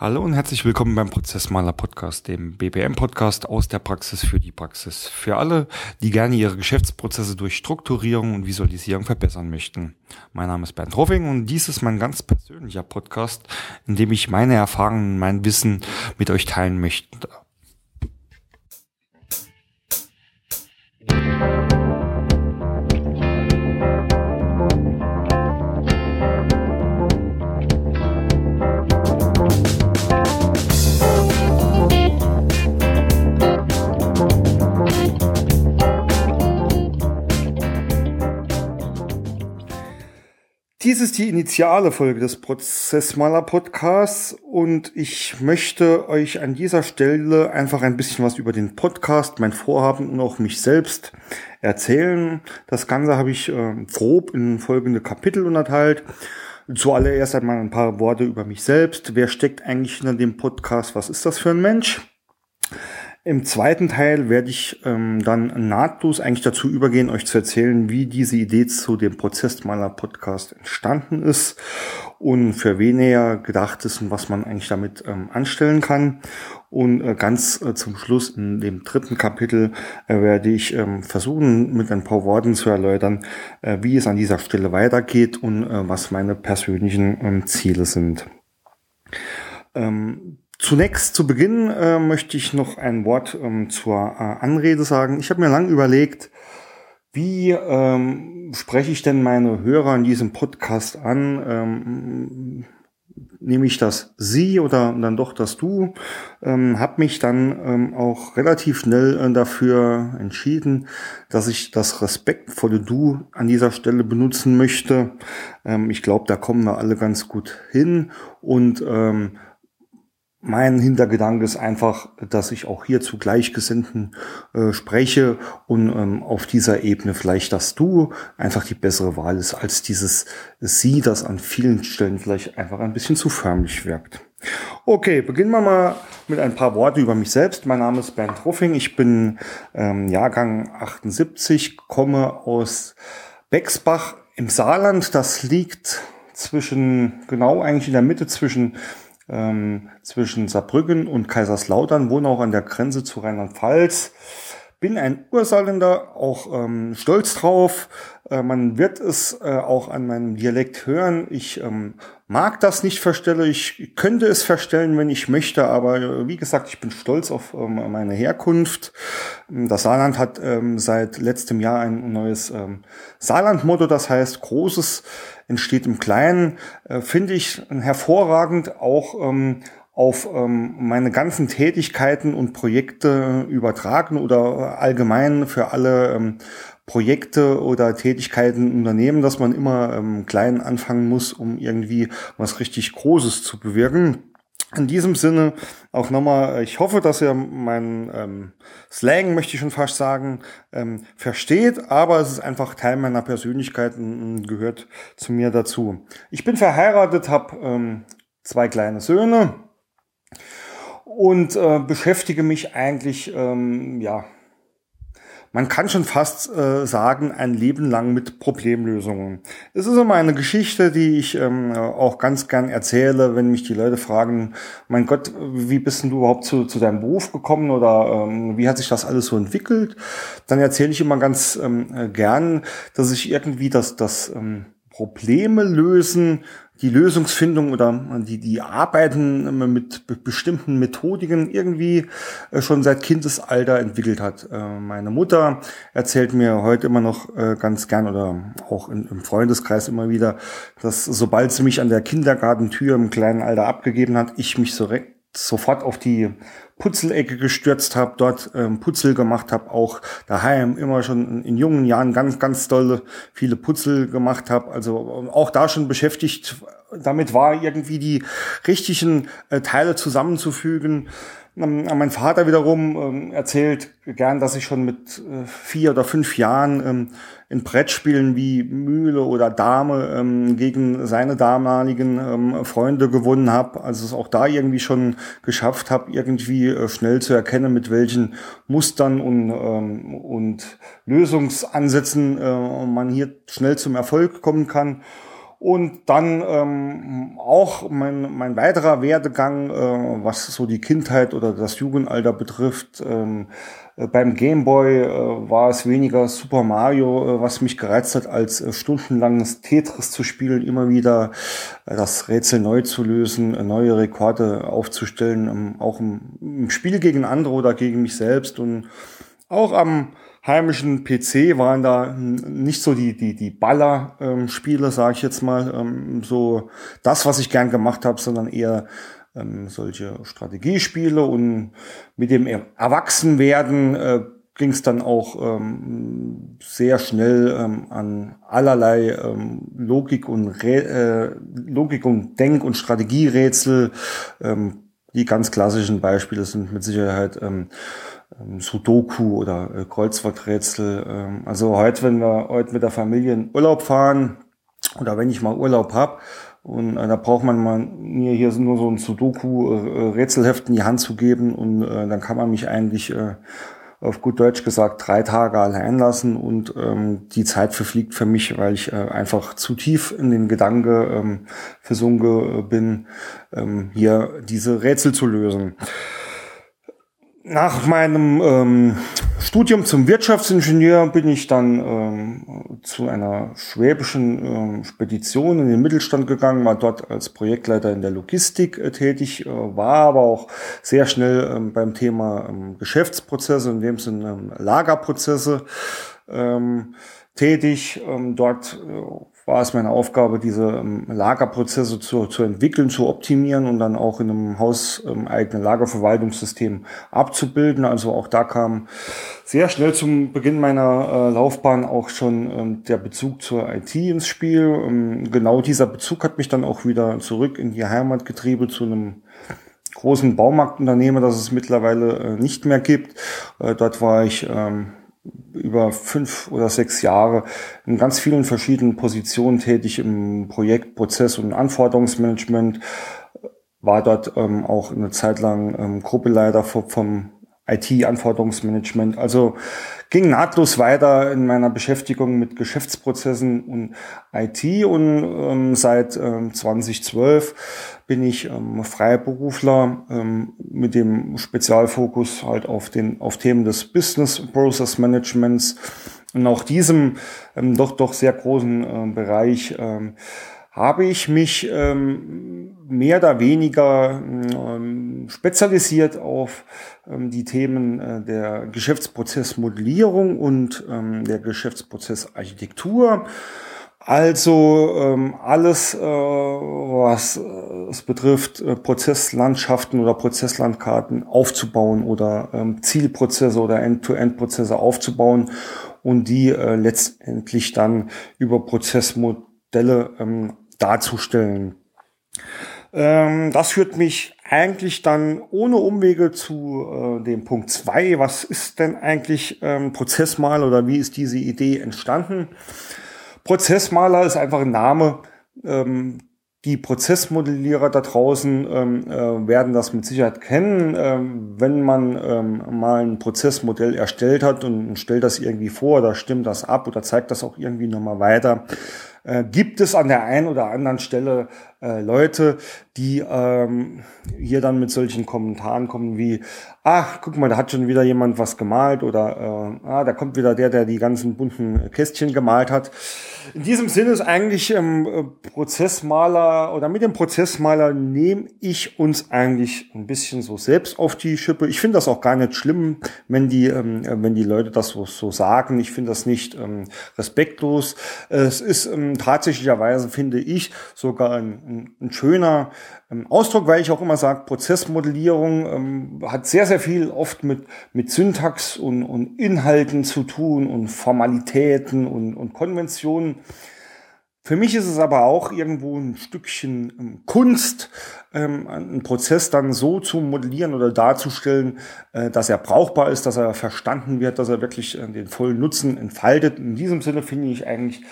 Hallo und herzlich willkommen beim Prozessmaler Podcast, dem BPM Podcast aus der Praxis für die Praxis. Für alle, die gerne ihre Geschäftsprozesse durch Strukturierung und Visualisierung verbessern möchten. Mein Name ist Bernd Hoffing und dies ist mein ganz persönlicher Podcast, in dem ich meine Erfahrungen, mein Wissen mit euch teilen möchte. Dies ist die initiale Folge des Prozessmaler Podcasts und ich möchte euch an dieser Stelle einfach ein bisschen was über den Podcast, mein Vorhaben und auch mich selbst erzählen. Das Ganze habe ich äh, grob in folgende Kapitel unterteilt. Zuallererst einmal ein paar Worte über mich selbst. Wer steckt eigentlich hinter dem Podcast? Was ist das für ein Mensch? Im zweiten Teil werde ich ähm, dann nahtlos eigentlich dazu übergehen, euch zu erzählen, wie diese Idee zu dem Prozessmaler Podcast entstanden ist und für wen er gedacht ist und was man eigentlich damit ähm, anstellen kann. Und äh, ganz äh, zum Schluss in dem dritten Kapitel äh, werde ich ähm, versuchen, mit ein paar Worten zu erläutern, äh, wie es an dieser Stelle weitergeht und äh, was meine persönlichen ähm, Ziele sind. Ähm, Zunächst zu Beginn äh, möchte ich noch ein Wort ähm, zur äh, Anrede sagen. Ich habe mir lang überlegt, wie ähm, spreche ich denn meine Hörer in diesem Podcast an? Ähm, nehme ich das Sie oder dann doch das Du? Ähm, habe mich dann ähm, auch relativ schnell äh, dafür entschieden, dass ich das respektvolle Du an dieser Stelle benutzen möchte. Ähm, ich glaube, da kommen wir alle ganz gut hin und ähm, mein Hintergedanke ist einfach, dass ich auch hier zu Gleichgesinnten äh, spreche und ähm, auf dieser Ebene vielleicht das Du einfach die bessere Wahl ist als dieses Sie, das an vielen Stellen vielleicht einfach ein bisschen zu förmlich wirkt. Okay, beginnen wir mal mit ein paar Worten über mich selbst. Mein Name ist Bernd Ruffing, ich bin ähm, Jahrgang 78, komme aus Bexbach im Saarland. Das liegt zwischen, genau eigentlich in der Mitte zwischen ähm, zwischen Saarbrücken und Kaiserslautern, wohne auch an der Grenze zu Rheinland-Pfalz. Bin ein Ursaarländer, auch ähm, stolz drauf. Äh, man wird es äh, auch an meinem Dialekt hören. Ich ähm, mag das nicht verstellen. Ich könnte es verstellen, wenn ich möchte, aber äh, wie gesagt, ich bin stolz auf ähm, meine Herkunft. Das Saarland hat ähm, seit letztem Jahr ein neues ähm, Saarland-Motto, das heißt Großes entsteht im Kleinen, äh, finde ich hervorragend auch ähm, auf ähm, meine ganzen Tätigkeiten und Projekte übertragen oder allgemein für alle ähm, Projekte oder Tätigkeiten Unternehmen, dass man immer ähm, klein anfangen muss, um irgendwie was richtig Großes zu bewirken. In diesem Sinne auch nochmal, ich hoffe, dass ihr meinen ähm, Slang, möchte ich schon fast sagen, ähm, versteht, aber es ist einfach Teil meiner Persönlichkeit und gehört zu mir dazu. Ich bin verheiratet, habe ähm, zwei kleine Söhne und äh, beschäftige mich eigentlich ähm, ja man kann schon fast äh, sagen, ein Leben lang mit Problemlösungen. Es ist immer eine Geschichte, die ich ähm, auch ganz gern erzähle, wenn mich die Leute fragen, mein Gott, wie bist denn du überhaupt zu, zu deinem Beruf gekommen oder ähm, wie hat sich das alles so entwickelt? Dann erzähle ich immer ganz ähm, gern, dass ich irgendwie das, das ähm, Probleme lösen die Lösungsfindung oder die, die Arbeiten mit bestimmten Methodiken irgendwie äh, schon seit Kindesalter entwickelt hat. Äh, meine Mutter erzählt mir heute immer noch äh, ganz gern oder auch im Freundeskreis immer wieder, dass sobald sie mich an der Kindergartentür im kleinen Alter abgegeben hat, ich mich so sofort auf die Putzelecke gestürzt habe, dort ähm, Putzel gemacht habe, auch daheim immer schon in jungen Jahren ganz, ganz dolle viele Putzel gemacht habe. Also auch da schon beschäftigt damit war, irgendwie die richtigen äh, Teile zusammenzufügen. Ähm, mein Vater wiederum ähm, erzählt gern, dass ich schon mit äh, vier oder fünf Jahren ähm, in Brettspielen wie Mühle oder Dame gegen seine damaligen Freunde gewonnen habe. Also es auch da irgendwie schon geschafft habe, irgendwie äh, schnell zu erkennen, mit welchen Mustern und, und Lösungsansätzen äh, man hier schnell zum Erfolg kommen kann. Und dann ähm, auch mein, mein weiterer Werdegang, äh, was so die Kindheit oder das Jugendalter betrifft. Ähm, äh, beim Gameboy äh, war es weniger Super Mario, äh, was mich gereizt hat, als äh, stundenlanges Tetris zu spielen, immer wieder äh, das Rätsel neu zu lösen, äh, neue Rekorde aufzustellen, ähm, auch im, im Spiel gegen andere oder gegen mich selbst und auch am heimischen PC waren da nicht so die, die, die Baller-Spiele, ähm, sage ich jetzt mal, ähm, so das, was ich gern gemacht habe, sondern eher ähm, solche Strategiespiele und mit dem Erwachsenwerden äh, ging es dann auch ähm, sehr schnell ähm, an allerlei ähm, Logik und Re äh, Logik und Denk- und Strategierätsel. Ähm, die ganz klassischen Beispiele sind mit Sicherheit ähm, Sudoku oder äh, Kreuzworträtsel. Ähm, also heute, wenn wir heute mit der Familie in Urlaub fahren oder wenn ich mal Urlaub hab und äh, da braucht man mal mir hier nur so ein Sudoku-Rätselheft äh, in die Hand zu geben und dann kann man mich eigentlich auf gut Deutsch gesagt drei Tage allein lassen und ähm, die Zeit verfliegt für mich, weil ich einfach zu tief in den Gedanke ähm, versunken bin, ähm, hier diese Rätsel zu lösen. Nach meinem ähm, Studium zum Wirtschaftsingenieur bin ich dann ähm, zu einer schwäbischen ähm, Spedition in den Mittelstand gegangen, war dort als Projektleiter in der Logistik äh, tätig, äh, war aber auch sehr schnell ähm, beim Thema ähm, Geschäftsprozesse, in dem Sinne ähm, Lagerprozesse ähm, tätig. Ähm, dort äh, war es meine Aufgabe, diese ähm, Lagerprozesse zu, zu entwickeln, zu optimieren und dann auch in einem hauseigenen Lagerverwaltungssystem abzubilden. Also auch da kam sehr schnell zum Beginn meiner äh, Laufbahn auch schon ähm, der Bezug zur IT ins Spiel. Ähm, genau dieser Bezug hat mich dann auch wieder zurück in die Heimat getrieben zu einem großen Baumarktunternehmen, das es mittlerweile äh, nicht mehr gibt. Äh, dort war ich ähm, über fünf oder sechs Jahre in ganz vielen verschiedenen Positionen tätig im Projekt, Prozess und Anforderungsmanagement, war dort ähm, auch eine Zeit lang ähm, Gruppeleiter vom IT-Anforderungsmanagement. Also ging nahtlos weiter in meiner Beschäftigung mit Geschäftsprozessen und IT und ähm, seit ähm, 2012 bin ich ähm, Freiberufler ähm, mit dem Spezialfokus halt auf den auf Themen des Business Process Managements und auch diesem ähm, doch doch sehr großen äh, Bereich ähm, habe ich mich ähm, mehr oder weniger ähm, spezialisiert auf ähm, die Themen äh, der Geschäftsprozessmodellierung und ähm, der Geschäftsprozessarchitektur. Also ähm, alles, äh, was äh, es betrifft, äh, Prozesslandschaften oder Prozesslandkarten aufzubauen oder ähm, Zielprozesse oder End-to-End-Prozesse aufzubauen und die äh, letztendlich dann über Prozessmodelle ähm, darzustellen. Ähm, das führt mich eigentlich dann ohne Umwege zu äh, dem Punkt zwei. Was ist denn eigentlich ähm, Prozessmaler oder wie ist diese Idee entstanden? Prozessmaler ist einfach ein Name. Ähm, die Prozessmodellierer da draußen ähm, äh, werden das mit Sicherheit kennen. Ähm, wenn man ähm, mal ein Prozessmodell erstellt hat und stellt das irgendwie vor oder stimmt das ab oder zeigt das auch irgendwie nochmal weiter, äh, gibt es an der einen oder anderen Stelle äh, Leute, die ähm, hier dann mit solchen Kommentaren kommen wie, ach, guck mal, da hat schon wieder jemand was gemalt oder äh, ah, da kommt wieder der, der die ganzen bunten Kästchen gemalt hat. In diesem Sinne ist eigentlich ähm, Prozessmaler oder mit dem Prozessmaler nehme ich uns eigentlich ein bisschen so selbst auf die Schippe. Ich finde das auch gar nicht schlimm, wenn die, ähm, wenn die Leute das so, so sagen. Ich finde das nicht ähm, respektlos. Es ist ähm, tatsächlicherweise, finde ich, sogar ein, ein, ein schöner ähm, Ausdruck, weil ich auch immer sage, Prozessmodellierung ähm, hat sehr, sehr viel oft mit, mit Syntax und, und Inhalten zu tun und Formalitäten und, und Konventionen. Für mich ist es aber auch irgendwo ein Stückchen ähm, Kunst, ähm, einen Prozess dann so zu modellieren oder darzustellen, äh, dass er brauchbar ist, dass er verstanden wird, dass er wirklich äh, den vollen Nutzen entfaltet. In diesem Sinne finde ich eigentlich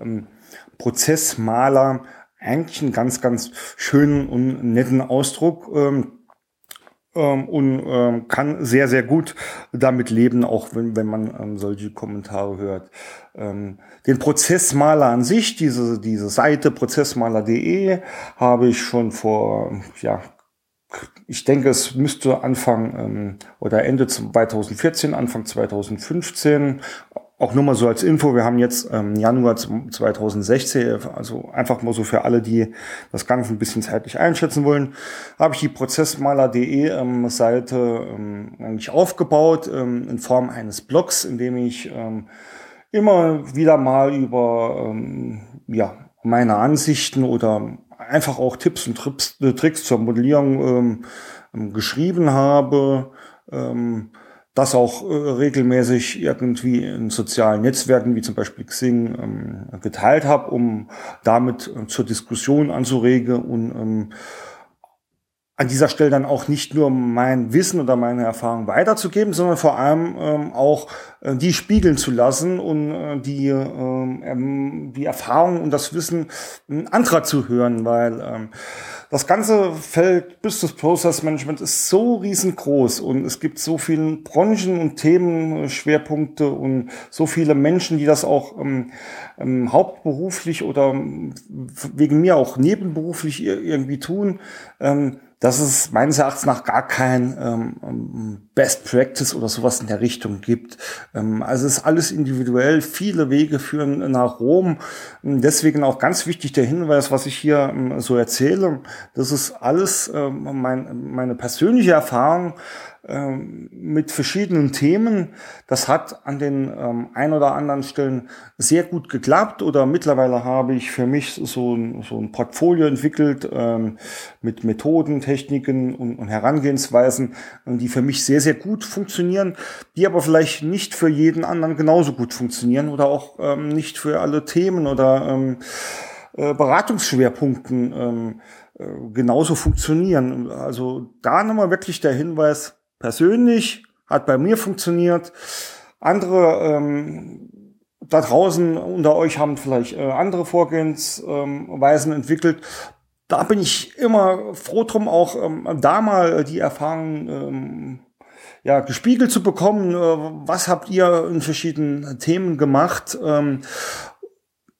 ähm, Prozessmaler eigentlich einen ganz, ganz schönen und netten Ausdruck. Ähm, ähm, und ähm, kann sehr, sehr gut damit leben, auch wenn, wenn man ähm, solche Kommentare hört. Ähm, den Prozessmaler an sich, diese, diese Seite prozessmaler.de, habe ich schon vor, ja, ich denke, es müsste Anfang ähm, oder Ende 2014, Anfang 2015 auch nur mal so als Info, wir haben jetzt ähm, Januar 2016, also einfach mal so für alle, die das Ganze ein bisschen zeitlich einschätzen wollen, habe ich die Prozessmaler.de ähm, Seite ähm, eigentlich aufgebaut ähm, in Form eines Blogs, in dem ich ähm, immer wieder mal über ähm, ja, meine Ansichten oder einfach auch Tipps und Trips, äh, Tricks zur Modellierung ähm, geschrieben habe. Ähm, das auch äh, regelmäßig irgendwie in sozialen Netzwerken wie zum Beispiel Xing ähm, geteilt habe, um damit äh, zur Diskussion anzuregen und ähm, an dieser Stelle dann auch nicht nur mein Wissen oder meine Erfahrung weiterzugeben, sondern vor allem ähm, auch äh, die spiegeln zu lassen und äh, die, ähm, die Erfahrung und das Wissen anderer zu hören, weil ähm, das ganze Feld Business Process Management ist so riesengroß und es gibt so viele Branchen und Themen, Schwerpunkte und so viele Menschen, die das auch ähm, ähm, hauptberuflich oder ähm, wegen mir auch nebenberuflich irgendwie tun. Ähm, dass es meines Erachtens nach gar kein ähm, Best Practice oder sowas in der Richtung gibt. Ähm, also es ist alles individuell, viele Wege führen nach Rom. Deswegen auch ganz wichtig der Hinweis, was ich hier ähm, so erzähle, das ist alles ähm, mein, meine persönliche Erfahrung ähm, mit verschiedenen Themen. Das hat an den ähm, ein oder anderen Stellen sehr gut geklappt oder mittlerweile habe ich für mich so ein, so ein Portfolio entwickelt ähm, mit Methoden, Techniken und, und Herangehensweisen, die für mich sehr, sehr gut funktionieren, die aber vielleicht nicht für jeden anderen genauso gut funktionieren oder auch ähm, nicht für alle Themen oder ähm, äh, Beratungsschwerpunkten ähm, äh, genauso funktionieren. Also da nochmal wirklich der Hinweis, persönlich, hat bei mir funktioniert. Andere ähm, da draußen unter euch haben vielleicht äh, andere Vorgehensweisen ähm, entwickelt. Da bin ich immer froh drum, auch ähm, da mal die Erfahrung ähm, ja, gespiegelt zu bekommen. Äh, was habt ihr in verschiedenen Themen gemacht? Ähm,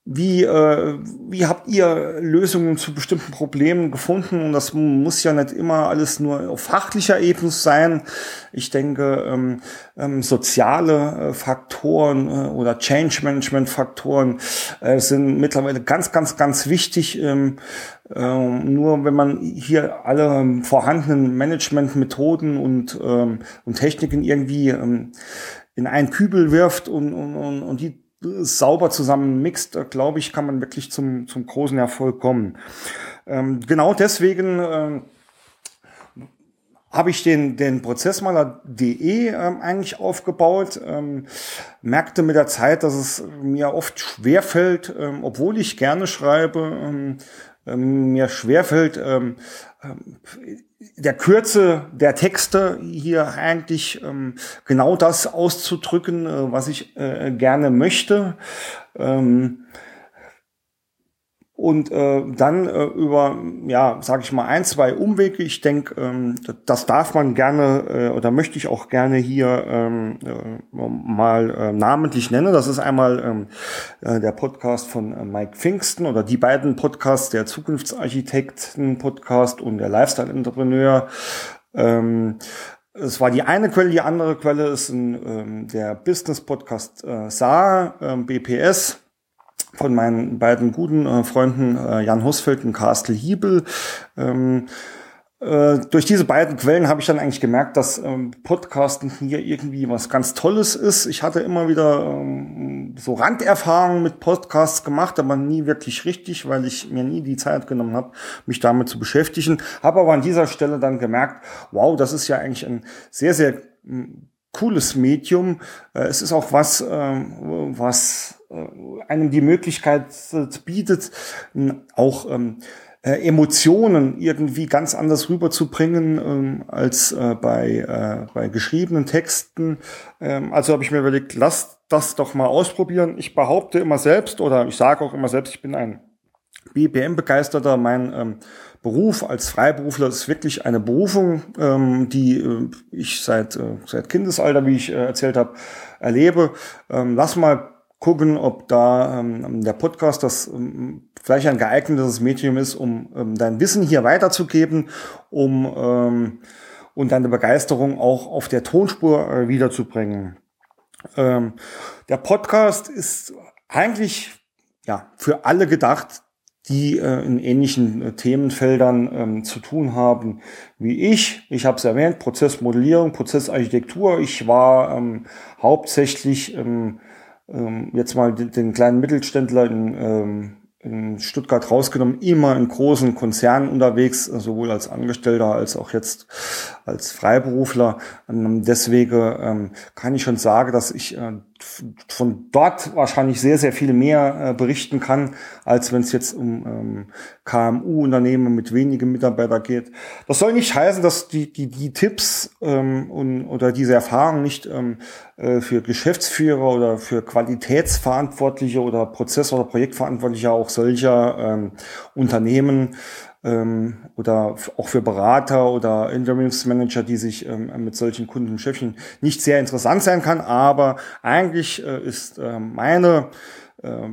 wie, äh, wie habt ihr Lösungen zu bestimmten Problemen gefunden? Und das muss ja nicht immer alles nur auf fachlicher Ebene sein. Ich denke, ähm, ähm, soziale äh, Faktoren äh, oder Change Management Faktoren äh, sind mittlerweile ganz, ganz, ganz wichtig. Ähm, ähm, nur wenn man hier alle vorhandenen Managementmethoden und, ähm, und Techniken irgendwie ähm, in einen Kübel wirft und, und, und die sauber zusammen mixt, äh, glaube ich, kann man wirklich zum, zum großen Erfolg kommen. Ähm, genau deswegen ähm, habe ich den, den Prozessmaler.de ähm, eigentlich aufgebaut, ähm, merkte mit der Zeit, dass es mir oft schwerfällt, ähm, obwohl ich gerne schreibe, ähm, ähm, mir schwerfällt, ähm, ähm, der Kürze der Texte hier eigentlich ähm, genau das auszudrücken, äh, was ich äh, gerne möchte. Ähm, und äh, dann äh, über, ja, sage ich mal, ein, zwei Umwege. Ich denke, ähm, das darf man gerne äh, oder möchte ich auch gerne hier ähm, äh, mal äh, namentlich nennen. Das ist einmal ähm, äh, der Podcast von äh, Mike Pfingsten oder die beiden Podcasts, der Zukunftsarchitekten-Podcast und der Lifestyle-Entrepreneur. Ähm, es war die eine Quelle, die andere Quelle ist ein, ähm, der Business-Podcast äh, SAR, ähm, BPS von meinen beiden guten äh, Freunden äh, Jan Husfeld und Carsten Hiebel. Ähm, äh, durch diese beiden Quellen habe ich dann eigentlich gemerkt, dass ähm, Podcasten hier irgendwie was ganz Tolles ist. Ich hatte immer wieder ähm, so Randerfahrungen mit Podcasts gemacht, aber nie wirklich richtig, weil ich mir nie die Zeit genommen habe, mich damit zu beschäftigen. Habe aber an dieser Stelle dann gemerkt, wow, das ist ja eigentlich ein sehr, sehr hm, cooles Medium. Äh, es ist auch was, ähm, was einem die Möglichkeit bietet, auch ähm, äh, Emotionen irgendwie ganz anders rüberzubringen ähm, als bei, bei geschriebenen Texten. also habe ich mir überlegt, lass das doch mal ausprobieren. Ich behaupte immer selbst oder ich sage auch immer selbst, ich bin ein BPM-Begeisterter. Mein Beruf als Freiberufler ist wirklich eine Berufung, ähm, die äh, ich seit, äh, seit Kindesalter, wie ich äh, erzählt habe, erlebe. Ähm, lass mal gucken, ob da ähm, der Podcast das ähm, vielleicht ein geeignetes Medium ist, um ähm, dein Wissen hier weiterzugeben, um ähm, und deine Begeisterung auch auf der Tonspur äh, wiederzubringen. Ähm, der Podcast ist eigentlich ja für alle gedacht, die äh, in ähnlichen äh, Themenfeldern ähm, zu tun haben wie ich. Ich habe es erwähnt, Prozessmodellierung, Prozessarchitektur. Ich war ähm, hauptsächlich ähm, ähm, jetzt mal den, kleinen Mittelständler in, ähm, in Stuttgart rausgenommen, immer in großen Konzernen unterwegs, sowohl als Angestellter als auch jetzt als Freiberufler. Ähm, deswegen ähm, kann ich schon sagen, dass ich äh, von dort wahrscheinlich sehr, sehr viel mehr äh, berichten kann, als wenn es jetzt um ähm, KMU-Unternehmen mit wenigen Mitarbeitern geht. Das soll nicht heißen, dass die, die, die Tipps ähm, und, oder diese Erfahrungen nicht ähm, äh, für Geschäftsführer oder für Qualitätsverantwortliche oder Prozess- oder Projektverantwortliche auch solcher ähm, Unternehmen ähm, oder auch für Berater oder Interimsmanager, die sich ähm, mit solchen Kunden beschäftigen, nicht sehr interessant sein kann. Aber eigentlich äh, ist äh, meine äh,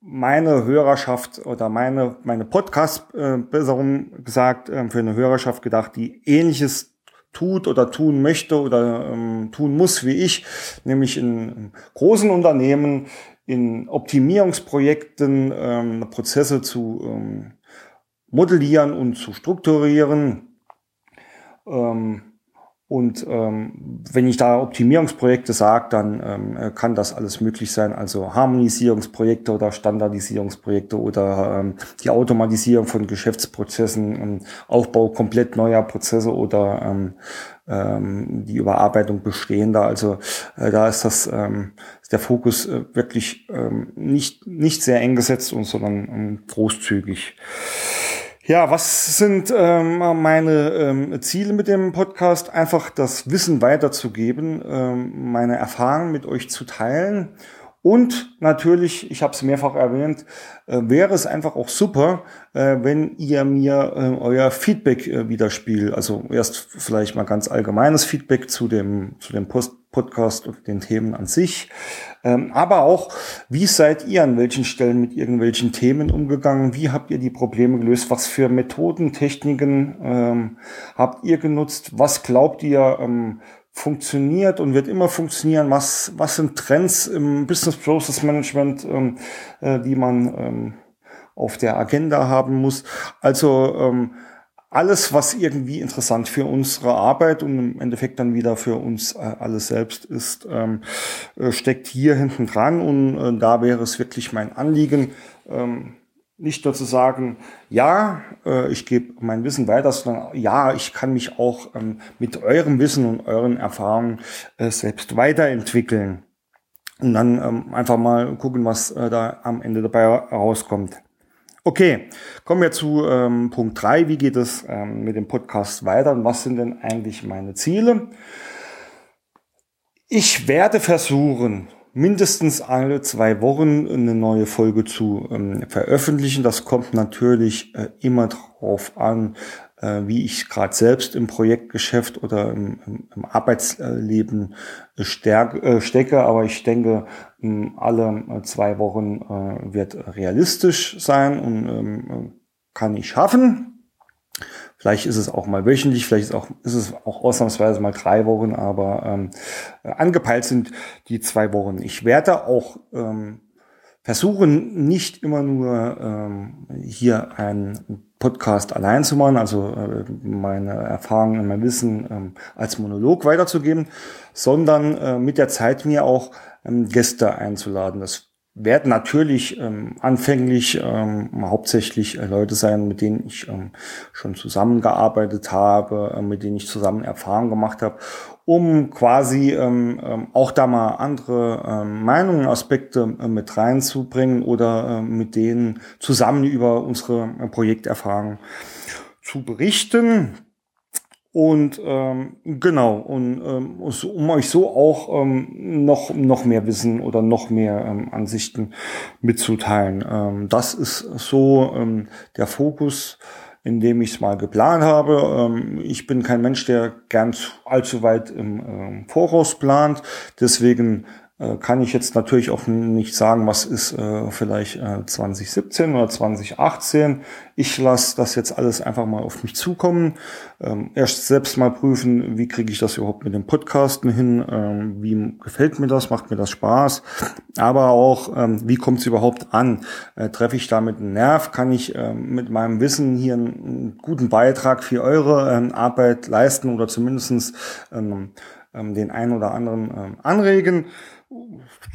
meine Hörerschaft oder meine meine Podcast äh, besser gesagt äh, für eine Hörerschaft gedacht, die ähnliches tut oder tun möchte oder ähm, tun muss wie ich, nämlich in großen Unternehmen in Optimierungsprojekten ähm, Prozesse zu ähm, modellieren und zu strukturieren. Ähm, und ähm, wenn ich da Optimierungsprojekte sage, dann ähm, kann das alles möglich sein. Also Harmonisierungsprojekte oder Standardisierungsprojekte oder ähm, die Automatisierung von Geschäftsprozessen, ähm, Aufbau komplett neuer Prozesse oder ähm, ähm, die Überarbeitung bestehender. Also äh, da ist das ähm, ist der Fokus äh, wirklich ähm, nicht nicht sehr eng gesetzt und sondern ähm, großzügig. Ja, was sind ähm, meine ähm, Ziele mit dem Podcast? Einfach das Wissen weiterzugeben, ähm, meine Erfahrungen mit euch zu teilen. Und natürlich, ich habe es mehrfach erwähnt, äh, wäre es einfach auch super, äh, wenn ihr mir äh, euer Feedback äh, widerspiegelt. Also erst vielleicht mal ganz allgemeines Feedback zu dem, zu dem Post Podcast und den Themen an sich. Ähm, aber auch, wie seid ihr an welchen Stellen mit irgendwelchen Themen umgegangen? Wie habt ihr die Probleme gelöst? Was für Methoden, Techniken ähm, habt ihr genutzt? Was glaubt ihr ähm, funktioniert und wird immer funktionieren? Was, was sind Trends im Business Process Management, ähm, äh, die man ähm, auf der Agenda haben muss? Also alles, was irgendwie interessant für unsere Arbeit und im Endeffekt dann wieder für uns äh, alles selbst ist, ähm, äh, steckt hier hinten dran. Und äh, da wäre es wirklich mein Anliegen, ähm, nicht nur zu sagen, ja, äh, ich gebe mein Wissen weiter, sondern ja, ich kann mich auch ähm, mit eurem Wissen und euren Erfahrungen äh, selbst weiterentwickeln. Und dann ähm, einfach mal gucken, was äh, da am Ende dabei rauskommt. Okay, kommen wir zu ähm, Punkt drei. Wie geht es ähm, mit dem Podcast weiter und was sind denn eigentlich meine Ziele? Ich werde versuchen, mindestens alle zwei Wochen eine neue Folge zu ähm, veröffentlichen. Das kommt natürlich äh, immer darauf an, wie ich gerade selbst im Projektgeschäft oder im, im, im Arbeitsleben stärk, äh, stecke. Aber ich denke, alle äh, zwei Wochen äh, wird realistisch sein und ähm, kann ich schaffen. Vielleicht ist es auch mal wöchentlich, vielleicht ist, auch, ist es auch ausnahmsweise mal drei Wochen, aber ähm, angepeilt sind die zwei Wochen. Ich werde auch ähm, versuchen, nicht immer nur ähm, hier ein Podcast allein zu machen, also äh, meine Erfahrungen und mein Wissen ähm, als Monolog weiterzugeben, sondern äh, mit der Zeit mir auch ähm, Gäste einzuladen. Das werden natürlich ähm, anfänglich ähm, hauptsächlich äh, Leute sein, mit denen ich ähm, schon zusammengearbeitet habe, äh, mit denen ich zusammen Erfahrungen gemacht habe, um quasi ähm, ähm, auch da mal andere ähm, Meinungen, Aspekte äh, mit reinzubringen oder äh, mit denen zusammen über unsere äh, Projekterfahrungen zu berichten. Und ähm, genau, und ähm, um euch so auch ähm, noch, noch mehr Wissen oder noch mehr ähm, Ansichten mitzuteilen. Ähm, das ist so ähm, der Fokus indem ich es mal geplant habe. Ähm, ich bin kein Mensch, der gern allzu weit im ähm, Voraus plant. Deswegen kann ich jetzt natürlich auch nicht sagen, was ist äh, vielleicht äh, 2017 oder 2018. Ich lasse das jetzt alles einfach mal auf mich zukommen. Ähm, erst selbst mal prüfen, wie kriege ich das überhaupt mit dem Podcasten hin, ähm, wie gefällt mir das, macht mir das Spaß, aber auch, ähm, wie kommt es überhaupt an? Äh, treffe ich damit einen Nerv? Kann ich ähm, mit meinem Wissen hier einen, einen, guten Beitrag für eure ähm, Arbeit leisten oder zumindestens ähm, den einen oder anderen anregen?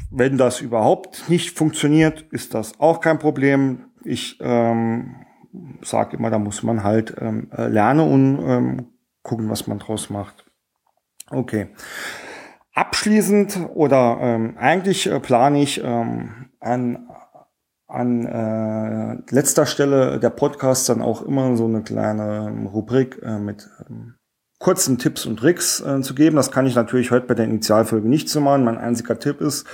Wenn das überhaupt nicht funktioniert, ist das auch kein Problem. Ich ähm, sage immer, da muss man halt ähm, äh, lernen und ähm, gucken, was man draus macht. Okay. Abschließend oder ähm, eigentlich äh, plane ich ähm, an, an äh, letzter Stelle der Podcast dann auch immer so eine kleine Rubrik äh, mit ähm, kurzen Tipps und Tricks äh, zu geben. Das kann ich natürlich heute bei der Initialfolge nicht so machen. Mein einziger Tipp ist,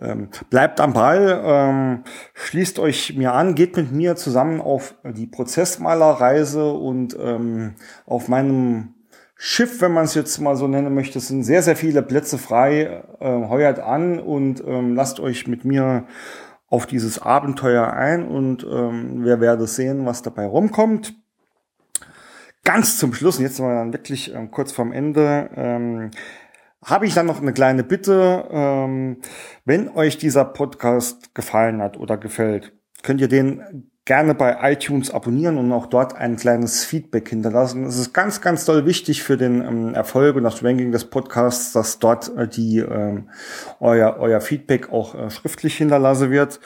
ähm, bleibt am Ball, ähm, schließt euch mir an, geht mit mir zusammen auf die Prozessmalerreise und ähm, auf meinem Schiff, wenn man es jetzt mal so nennen möchte, sind sehr, sehr viele Plätze frei. Äh, heuert an und ähm, lasst euch mit mir auf dieses Abenteuer ein und ähm, wir werden sehen, was dabei rumkommt ganz zum Schluss, und jetzt sind wir dann wirklich ähm, kurz vorm Ende, ähm, habe ich dann noch eine kleine Bitte. Ähm, wenn euch dieser Podcast gefallen hat oder gefällt, könnt ihr den gerne bei iTunes abonnieren und auch dort ein kleines Feedback hinterlassen. Das ist ganz, ganz toll wichtig für den ähm, Erfolg und das Ranking des Podcasts, dass dort äh, die ähm, euer, euer Feedback auch äh, schriftlich hinterlassen wird.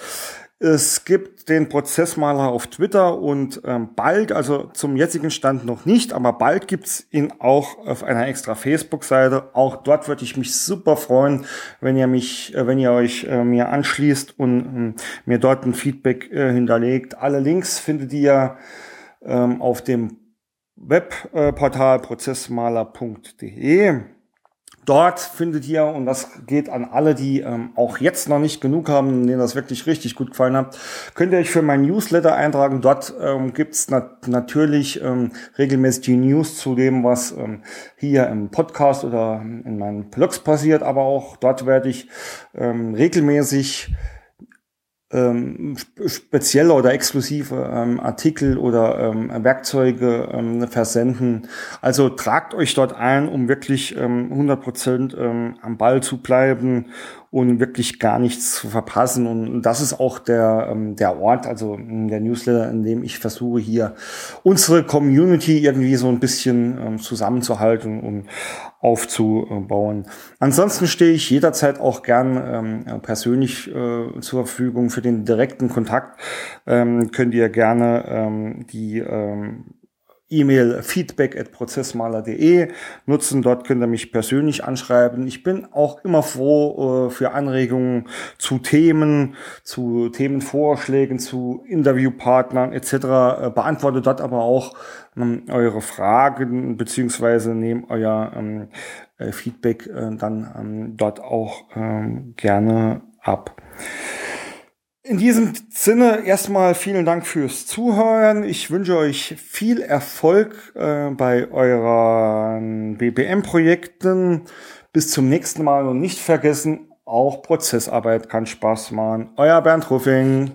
Es gibt den Prozessmaler auf Twitter und ähm, bald, also zum jetzigen Stand noch nicht, aber bald gibt's ihn auch auf einer extra Facebook-Seite. Auch dort würde ich mich super freuen, wenn ihr mich, äh, wenn ihr euch äh, mir anschließt und äh, mir dort ein Feedback äh, hinterlegt. Alle Links findet ihr ähm, auf dem Webportal prozessmaler.de. Dort findet ihr, und das geht an alle, die ähm, auch jetzt noch nicht genug haben, denen das wirklich richtig gut gefallen hat, könnt ihr euch für mein Newsletter eintragen. Dort ähm, gibt's nat natürlich ähm, regelmäßig die News zu dem, was ähm, hier im Podcast oder in meinen Blogs passiert, aber auch dort werde ich ähm, regelmäßig ähm, spezielle oder exklusive ähm, Artikel oder ähm, Werkzeuge ähm, versenden. Also tragt euch dort ein, um wirklich ähm, 100 Prozent ähm, am Ball zu bleiben und wirklich gar nichts zu verpassen. Und das ist auch der, ähm, der Ort, also der Newsletter, in dem ich versuche, hier unsere Community irgendwie so ein bisschen ähm, zusammenzuhalten und aufzubauen. Ansonsten stehe ich jederzeit auch gern ähm, persönlich äh, zur Verfügung für den direkten Kontakt. Ähm, könnt ihr gerne ähm, die ähm, E-Mail feedback at prozessmaler.de nutzen. Dort könnt ihr mich persönlich anschreiben. Ich bin auch immer froh äh, für Anregungen zu Themen, zu Themenvorschlägen, zu Interviewpartnern etc. Äh, beantworte dort aber auch ähm, eure Fragen beziehungsweise nehme euer ähm, äh, Feedback äh, dann ähm, dort auch ähm, gerne ab. In diesem Sinne erstmal vielen Dank fürs Zuhören. Ich wünsche euch viel Erfolg äh, bei euren BPM-Projekten. Bis zum nächsten Mal und nicht vergessen, auch Prozessarbeit kann Spaß machen. Euer Bernd Ruffing.